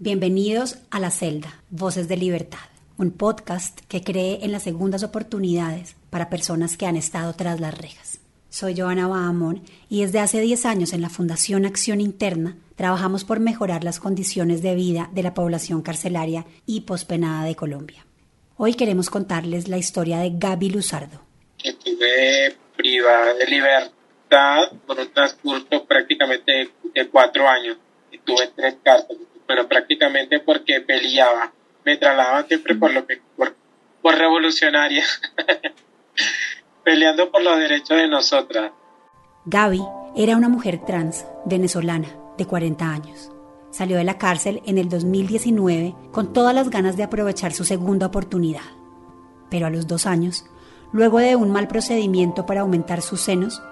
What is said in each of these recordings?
Bienvenidos a La Celda, Voces de Libertad, un podcast que cree en las segundas oportunidades para personas que han estado tras las rejas. Soy Joana Bahamón y desde hace 10 años en la Fundación Acción Interna trabajamos por mejorar las condiciones de vida de la población carcelaria y pospenada de Colombia. Hoy queremos contarles la historia de Gaby Luzardo. Estuve privada de libertad por un transcurso prácticamente de cuatro años. Estuve tres cárceles, pero prácticamente porque peleaba. Me trasladaban siempre por lo por, por revolucionaria, peleando por los derechos de nosotras. Gaby era una mujer trans venezolana de 40 años. Salió de la cárcel en el 2019 con todas las ganas de aprovechar su segunda oportunidad. Pero a los dos años, luego de un mal procedimiento para aumentar sus senos,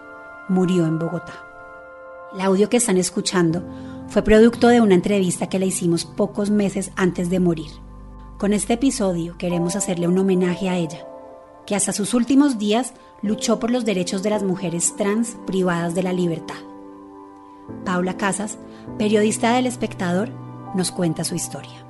murió en Bogotá. El audio que están escuchando fue producto de una entrevista que le hicimos pocos meses antes de morir. Con este episodio queremos hacerle un homenaje a ella, que hasta sus últimos días luchó por los derechos de las mujeres trans privadas de la libertad. Paula Casas, periodista del Espectador, nos cuenta su historia.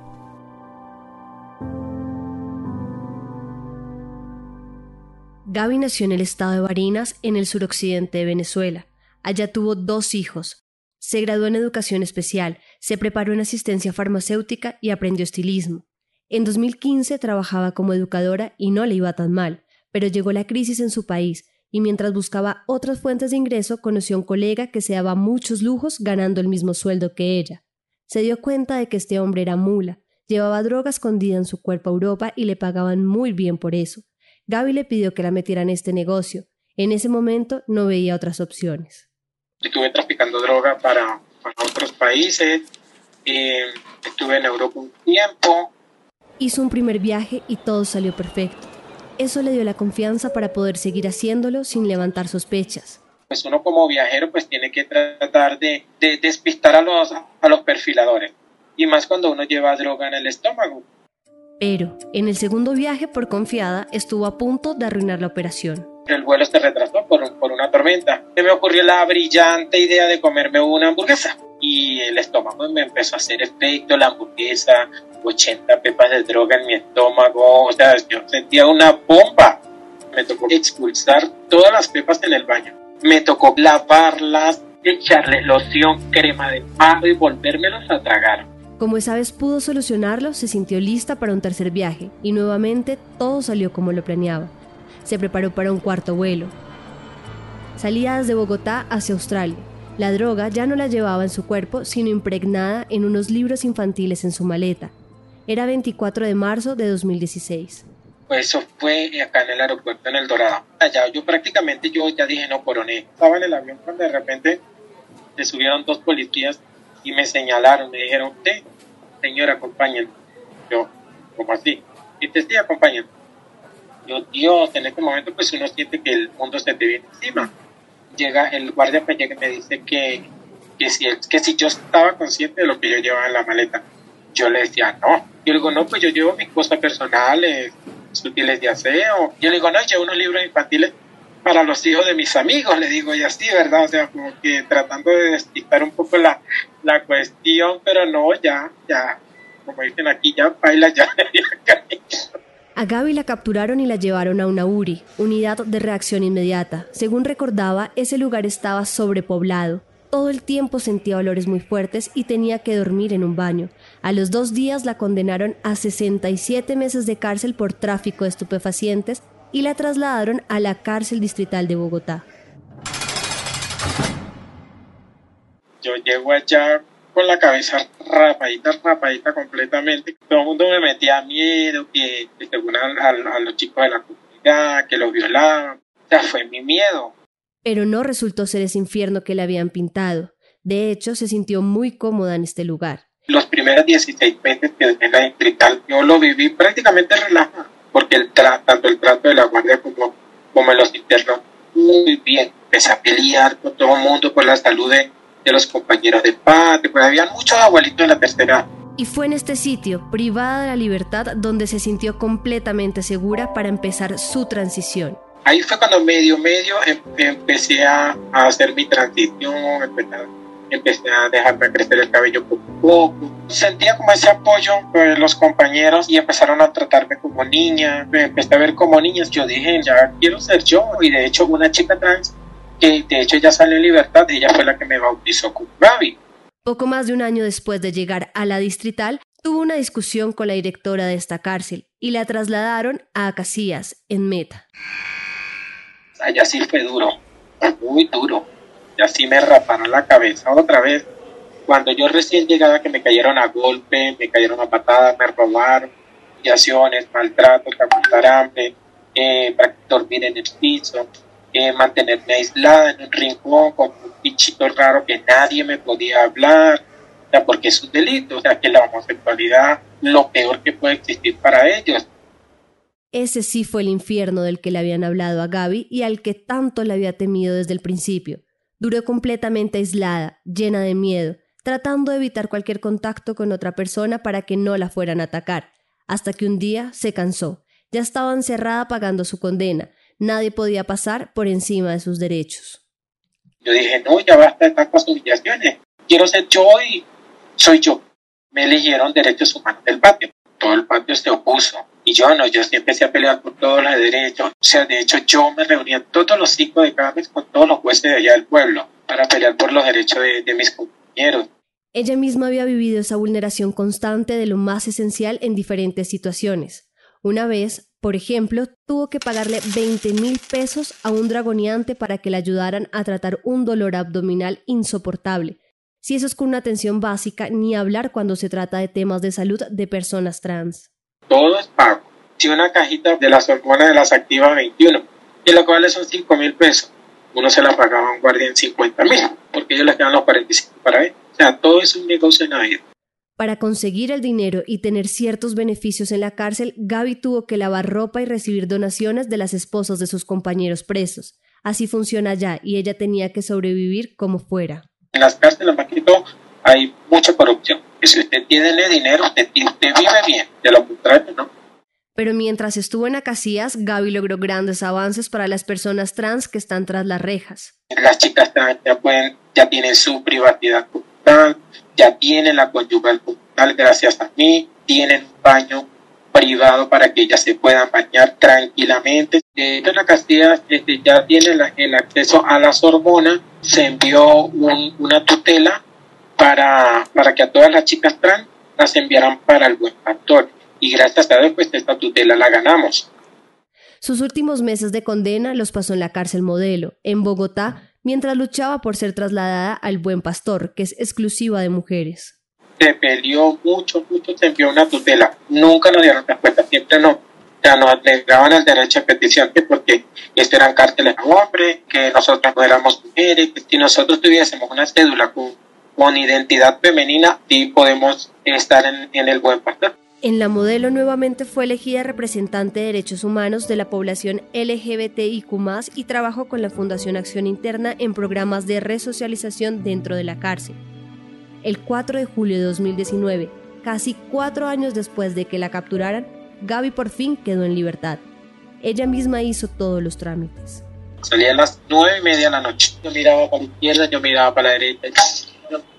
Gaby nació en el estado de Barinas, en el suroccidente de Venezuela. Allá tuvo dos hijos. Se graduó en educación especial, se preparó en asistencia farmacéutica y aprendió estilismo. En 2015 trabajaba como educadora y no le iba tan mal, pero llegó la crisis en su país y mientras buscaba otras fuentes de ingreso conoció a un colega que se daba muchos lujos ganando el mismo sueldo que ella. Se dio cuenta de que este hombre era mula, llevaba droga escondida en su cuerpo a Europa y le pagaban muy bien por eso. Gaby le pidió que la metiera en este negocio. En ese momento no veía otras opciones. Estuve traficando droga para, otros países, eh, estuve en Europa un tiempo. Hizo un primer viaje y todo salió perfecto. Eso le dio la confianza para poder seguir haciéndolo sin levantar sospechas. Pues uno como viajero pues tiene que tratar de, despistar a los, a los perfiladores. Y más cuando uno lleva droga en el estómago. Pero, en el segundo viaje por confiada, estuvo a punto de arruinar la operación. El vuelo se retrasó por, por una tormenta. Se me ocurrió la brillante idea de comerme una hamburguesa. Y el estómago me empezó a hacer efecto, la hamburguesa, 80 pepas de droga en mi estómago, o sea, yo sentía una bomba. Me tocó expulsar todas las pepas en el baño. Me tocó lavarlas, echarle loción, crema de palo y volvérmelos a tragar. Como esa vez pudo solucionarlo, se sintió lista para un tercer viaje y nuevamente todo salió como lo planeaba. Se preparó para un cuarto vuelo. Salía desde Bogotá hacia Australia. La droga ya no la llevaba en su cuerpo, sino impregnada en unos libros infantiles en su maleta, era 24 de marzo de 2016. Pues eso fue acá en el aeropuerto en El Dorado. Allá yo prácticamente yo ya dije no coroné. Estaba en el avión cuando de repente se subieron dos policías y me señalaron, me dijeron, usted, señora, acompáñenme. Yo, ¿cómo así? Y te estoy acompañando. Yo, Dios, en este momento pues uno siente que el mundo se te viene encima. Llega el guardia me llega y me dice que, que, si, que si yo estaba consciente de lo que yo llevaba en la maleta. Yo le decía, no, yo le digo, no, pues yo llevo mis cosas personales, útiles de aseo. Yo le digo, no, llevo unos libros infantiles para los hijos de mis amigos, le digo, y así, ¿verdad? O sea, como que tratando de despistar un poco la, la cuestión, pero no, ya, ya, como dicen aquí, ya baila, ya. A Gaby la capturaron y la llevaron a una URI, Unidad de Reacción Inmediata. Según recordaba, ese lugar estaba sobrepoblado. Todo el tiempo sentía olores muy fuertes y tenía que dormir en un baño. A los dos días la condenaron a 67 meses de cárcel por tráfico de estupefacientes y la trasladaron a la cárcel distrital de Bogotá. Yo llego allá con la cabeza rapadita, rapadita completamente. Todo el mundo me metía miedo, que, según a, a, los chicos de la comunidad, que los violaban. O sea, fue mi miedo. Pero no resultó ser ese infierno que le habían pintado. De hecho, se sintió muy cómoda en este lugar. Los primeros 16 meses que en la distrital yo lo viví prácticamente relajado, porque el tanto el trato de la guardia como, como los internos, muy bien. Empecé a pelear con todo el mundo por la salud de, los compañeros de patio, porque había muchos abuelitos en la tercera y fue en este sitio, privada de la libertad, donde se sintió completamente segura para empezar su transición. Ahí fue cuando medio, medio em, empecé a, hacer mi transición, empecé a, dejarme crecer el cabello poco a poco. Sentía como ese apoyo de los compañeros y empezaron a tratarme como niña. Me empecé a ver como niñas. Yo dije, ya quiero ser yo. Y de hecho, una chica trans que de hecho ya salió en libertad, ella fue la que me bautizó como Gaby. Poco más de un año después de llegar a la distrital, tuvo una discusión con la directora de esta cárcel y la trasladaron a Casillas, en Meta. Allá sí fue duro, muy duro. Y así me raparon la cabeza otra vez. Cuando yo recién llegaba que me cayeron a golpe, me cayeron a patadas, me robaron, humillaciones, maltratos, aguantar hambre, eh, dormir en el piso, mantenerme aislada en un rincón con un bichito raro que nadie me podía hablar, o sea, porque es un delito, o sea, que la homosexualidad lo peor que puede existir para ellos. Ese sí fue el infierno del que le habían hablado a Gaby y al que tanto le había temido desde el principio. Duró completamente aislada, llena de miedo, tratando de evitar cualquier contacto con otra persona para que no la fueran a atacar, hasta que un día se cansó. Ya estaba encerrada pagando su condena, nadie podía pasar por encima de sus derechos. Yo dije, no, ya basta de tantas humillaciones. Quiero ser yo y soy yo. Me eligieron derechos humanos del patio. Todo el patio se opuso. Y yo no, yo sí empecé a pelear por todos los derechos. O sea, de hecho, yo me reunía todos los cinco de cada mes con todos los jueces de allá del pueblo para pelear por los derechos de, de mis compañeros. Ella misma había vivido esa vulneración constante de lo más esencial en diferentes situaciones. Una vez, por ejemplo, tuvo que pagarle 20 mil pesos a un dragoniante para que le ayudaran a tratar un dolor abdominal insoportable. Si eso es con una atención básica, ni hablar cuando se trata de temas de salud de personas trans. Todo es pago. Si una cajita de las hormonas de las activas 21, y lo cual son 5 mil pesos, uno se la pagaba a un guardia en 50 mil, porque ellos les quedan los 45 para él. O sea, todo es un negocio en la vida. Para conseguir el dinero y tener ciertos beneficios en la cárcel, Gaby tuvo que lavar ropa y recibir donaciones de las esposas de sus compañeros presos. Así funciona ya y ella tenía que sobrevivir como fuera. En las cárceles, Maquito, hay mucha corrupción. Que si usted tiene dinero, usted, vive bien. De lo contrario, ¿no? Pero mientras estuvo en Acacias, Gaby logró grandes avances para las personas trans que están tras las rejas. Las chicas trans ya, pueden, ya tienen su privacidad ya tienen la conyugal total gracias a mí, tienen un baño privado para que ellas se puedan bañar tranquilamente. De hecho, la Castilla este, ya tiene el acceso a las hormonas, se envió una tutela para, para que a todas las chicas trans las enviaran para el buen factor. Y gracias a Dios, pues esta tutela la ganamos. Sus últimos meses de condena los pasó en la cárcel modelo, en Bogotá, mientras luchaba por ser trasladada al Buen Pastor, que es exclusiva de mujeres. Se peleó mucho, mucho, se envió una tutela. Nunca nos dieron respuesta, siempre no. Ya nos negaban el derecho a petición, que porque este eran cárteles a hombres, que nosotros no éramos mujeres, que si nosotros tuviésemos una cédula con, identidad femenina, sí podemos estar en el Buen Pastor. En la modelo nuevamente fue elegida representante de derechos humanos de la población LGBTIQ y trabajó con la Fundación Acción Interna en programas de resocialización dentro de la cárcel. El 4 de julio de 2019, casi cuatro años después de que la capturaran, Gaby por fin quedó en libertad. Ella misma hizo todos los trámites. Salía a las nueve y media de la noche. Yo miraba para la izquierda, yo miraba para la derecha.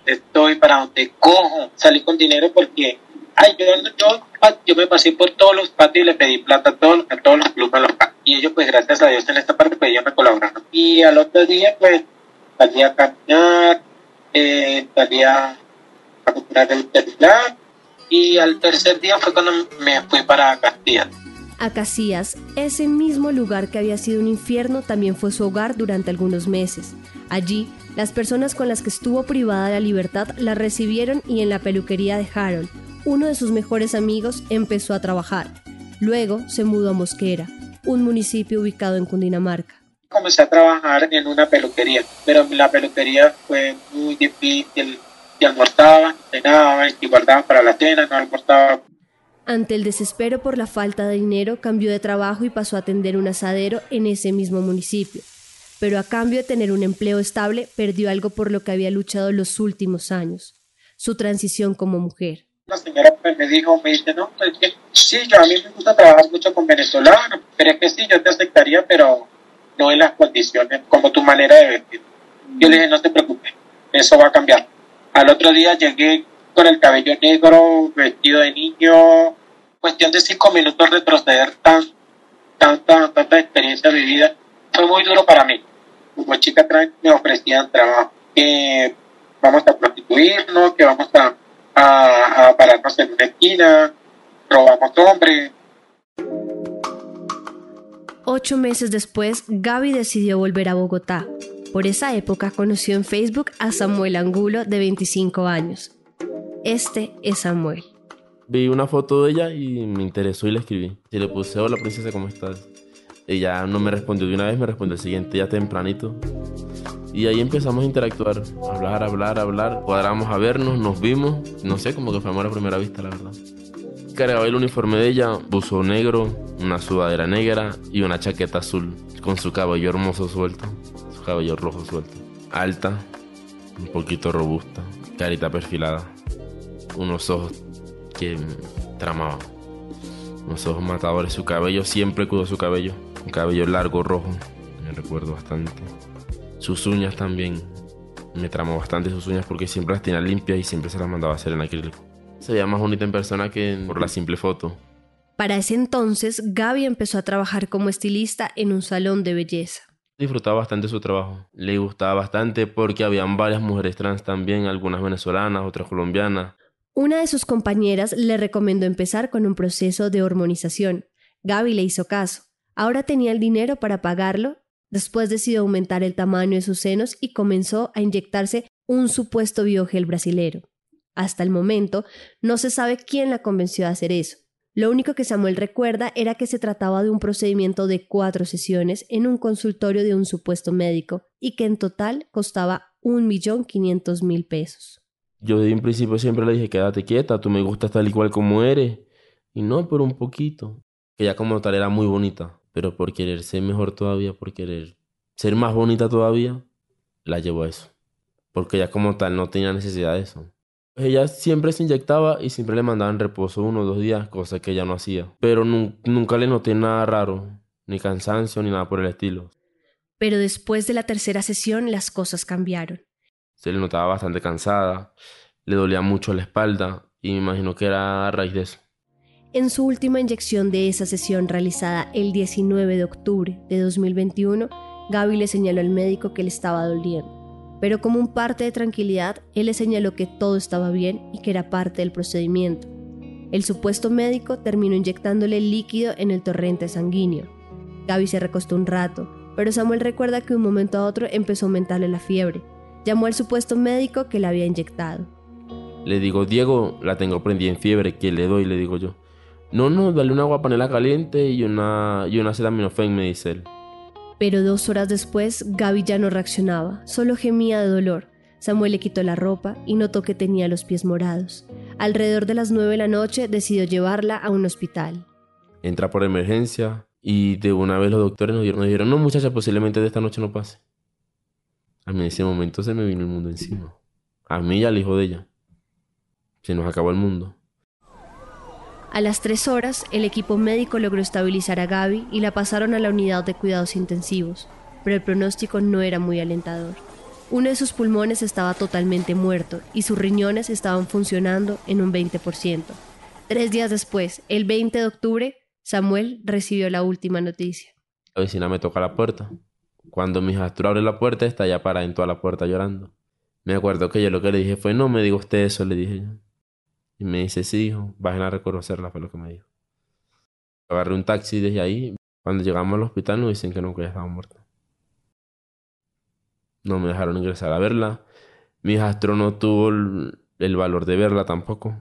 estoy para donde cojo. Salí con dinero porque ay, yo, yo, yo me pasé por todos los patios y le pedí plata a todos, a todos los clubes, a los Y ellos, pues, gracias a Dios, en esta parte, pues, ellos me colaboraron. Y al otro día, pues, salí a caminar, eh, salí a, comprar el celular, y al tercer día fue cuando me fui para Castilla. A Casillas, ese mismo lugar que había sido un infierno también fue su hogar durante algunos meses. Allí, las personas con las que estuvo privada de la libertad la recibieron y en la peluquería de Harold, uno de sus mejores amigos empezó a trabajar. Luego se mudó a Mosquera, un municipio ubicado en Cundinamarca. Comencé a trabajar en una peluquería, pero la peluquería fue muy difícil, almorzaba, cenaba, si guardaba para la cena, no almorzaba. Ante el desespero por la falta de dinero, cambió de trabajo y pasó a atender un asadero en ese mismo municipio. Pero a cambio de tener un empleo estable, perdió algo por lo que había luchado los últimos años, su transición como mujer. La señora pues, me dijo, me dice, no, pues que sí, yo a mí me gusta trabajar mucho con venezolanos, pero es que sí, yo te aceptaría, pero no en las condiciones, como tu manera de vestir. Yo le dije, no te preocupes, eso va a cambiar. Al otro día llegué con el cabello negro, vestido de niño, cuestión de cinco minutos retroceder tan, tanta, tanta experiencia vivida, fue muy duro para mí. Como chica trans me ofrecían trabajo, que vamos a prostituirnos, que vamos a, a, a pararnos en una esquina, robamos hombres. Ocho meses después, Gaby decidió volver a Bogotá. Por esa época conoció en Facebook a Samuel Angulo, de 25 años. Este es Samuel. Vi una foto de ella y me interesó y le escribí. Y le puse, hola princesa, ¿cómo estás? Ella no me respondió de una vez, me respondió el siguiente ya tempranito. Y ahí empezamos a interactuar, hablar, hablar, hablar. Cuadramos a vernos, nos vimos. No sé, como que fue amor a primera vista, la verdad. Cargaba el uniforme de ella, buzo negro, una sudadera negra y una chaqueta azul, con su cabello hermoso suelto, su cabello rojo suelto. Alta, un poquito robusta, carita perfilada, unos ojos que tramaban, unos ojos matadores. Su cabello siempre cuidó su cabello, un cabello largo, rojo, me recuerdo bastante. Sus uñas también, me tramó bastante sus uñas porque siempre las tenía limpias y siempre se las mandaba a hacer en acrílico. Se veía más bonita en persona que por la simple foto. Para ese entonces, Gaby empezó a trabajar como estilista en un salón de belleza. Disfrutaba bastante su trabajo. Le gustaba bastante porque habían varias mujeres trans también, algunas venezolanas, otras colombianas. Una de sus compañeras le recomendó empezar con un proceso de hormonización. Gaby le hizo caso. Ahora tenía el dinero para pagarlo. Después decidió aumentar el tamaño de sus senos y comenzó a inyectarse un supuesto biogel brasilero. Hasta el momento, no se sabe quién la convenció a hacer eso. Lo único que Samuel recuerda era que se trataba de un procedimiento de cuatro sesiones en un consultorio de un supuesto médico y que en total costaba un millón quinientos mil pesos. Yo de un principio siempre le dije, quédate quieta, tú me gustas tal y cual como eres. Y no, pero un poquito. Que ya como tal era muy bonita, pero por querer ser mejor todavía, por querer ser más bonita todavía, la llevó a eso. Porque ya como tal no tenía necesidad de eso. Ella siempre se inyectaba y siempre le mandaban reposo uno o dos días, cosa que ella no hacía. Pero nunca le noté nada raro, ni cansancio, ni nada por el estilo. Pero después de la tercera sesión las cosas cambiaron. Se le notaba bastante cansada, le dolía mucho la espalda y me imagino que era a raíz de eso. En su última inyección de esa sesión realizada el 19 de octubre de 2021, Gaby le señaló al médico que le estaba doliendo pero como un parte de tranquilidad, él le señaló que todo estaba bien y que era parte del procedimiento. El supuesto médico terminó inyectándole líquido en el torrente sanguíneo. Gaby se recostó un rato, pero Samuel recuerda que de un momento a otro empezó a aumentarle la fiebre. Llamó al supuesto médico que la había inyectado. Le digo, Diego, la tengo prendida en fiebre, ¿qué le doy? Le digo yo. No, no, dale una agua panela caliente y una, y una acetaminofén, me dice él. Pero dos horas después, Gaby ya no reaccionaba, solo gemía de dolor. Samuel le quitó la ropa y notó que tenía los pies morados. Alrededor de las nueve de la noche decidió llevarla a un hospital. Entra por emergencia y de una vez los doctores nos dijeron, no muchacha, posiblemente de esta noche no pase. A mí en ese momento se me vino el mundo encima. A mí y al hijo de ella. Se nos acabó el mundo. A las tres horas, el equipo médico logró estabilizar a Gaby y la pasaron a la unidad de cuidados intensivos, pero el pronóstico no era muy alentador. Uno de sus pulmones estaba totalmente muerto y sus riñones estaban funcionando en un 20%. Tres días después, el 20 de octubre, Samuel recibió la última noticia. La vecina me toca la puerta. Cuando mi hijastro abre la puerta, está ya parada en toda la puerta llorando. Me acuerdo que yo lo que le dije fue, no me diga usted eso, le dije yo. Y me dice, sí, hijo, vayan a reconocerla, fue lo que me dijo. Agarré un taxi desde ahí. Cuando llegamos al hospital nos dicen que que ya estaba muerta. No me dejaron ingresar a verla. Mi hijastro no tuvo el, el valor de verla tampoco.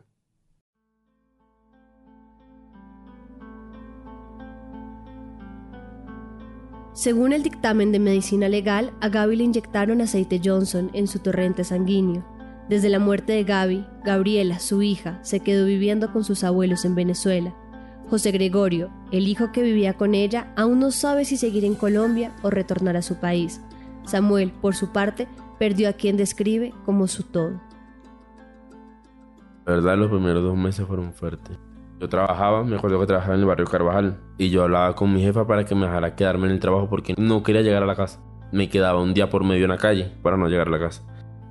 Según el dictamen de medicina legal, a Gaby le inyectaron aceite Johnson en su torrente sanguíneo. Desde la muerte de Gaby, Gabriela, su hija, se quedó viviendo con sus abuelos en Venezuela. José Gregorio, el hijo que vivía con ella, aún no sabe si seguir en Colombia o retornar a su país. Samuel, por su parte, perdió a quien describe como su todo. La verdad, los primeros dos meses fueron fuertes. Yo trabajaba, me acuerdo que trabajaba en el barrio Carvajal, y yo hablaba con mi jefa para que me dejara quedarme en el trabajo porque no quería llegar a la casa. Me quedaba un día por medio en la calle para no llegar a la casa.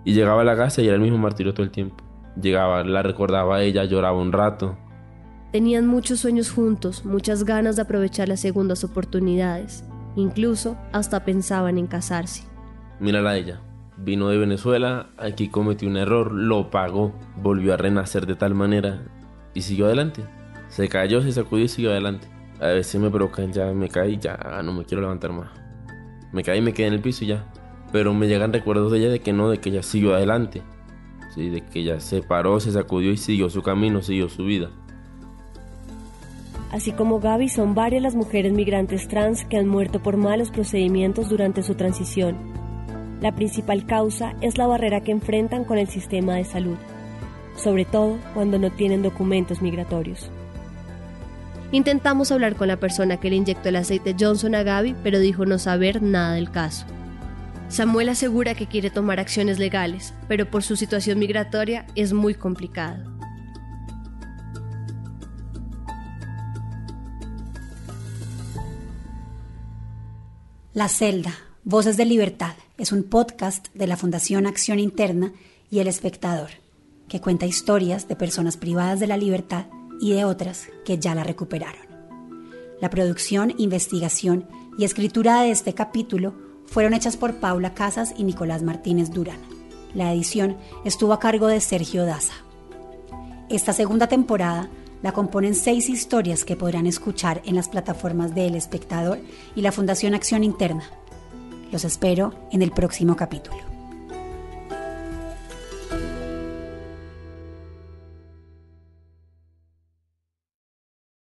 Y llegaba a la casa y era el mismo martirio todo el tiempo. Llegaba, la recordaba a ella, lloraba un rato. Tenían muchos sueños juntos, muchas ganas de aprovechar las segundas oportunidades. Incluso hasta pensaban en casarse. Mírala a ella. Vino de Venezuela, aquí cometió un error, lo pagó, volvió a renacer de tal manera y siguió adelante. Se cayó, se sacudió y siguió adelante. A veces me provocan, ya me caí, ya no me quiero levantar más. Me caí, me quedé en el piso y ya. Pero me llegan recuerdos de ella de que no, de que ella siguió adelante. Sí, de que ella se paró, se sacudió y siguió su camino, siguió su vida. Así como Gaby, son varias las mujeres migrantes trans que han muerto por malos procedimientos durante su transición. La principal causa es la barrera que enfrentan con el sistema de salud, sobre todo cuando no tienen documentos migratorios. Intentamos hablar con la persona que le inyectó el aceite Johnson a Gaby, pero dijo no saber nada del caso. Samuel asegura que quiere tomar acciones legales, pero por su situación migratoria es muy complicado. La celda, Voces de Libertad, es un podcast de la Fundación Acción Interna y El Espectador, que cuenta historias de personas privadas de la libertad y de otras que ya la recuperaron. La producción, investigación y escritura de este capítulo fueron hechas por Paula Casas y Nicolás Martínez Durán. La edición estuvo a cargo de Sergio Daza. Esta segunda temporada la componen seis historias que podrán escuchar en las plataformas de El Espectador y la Fundación Acción Interna. Los espero en el próximo capítulo.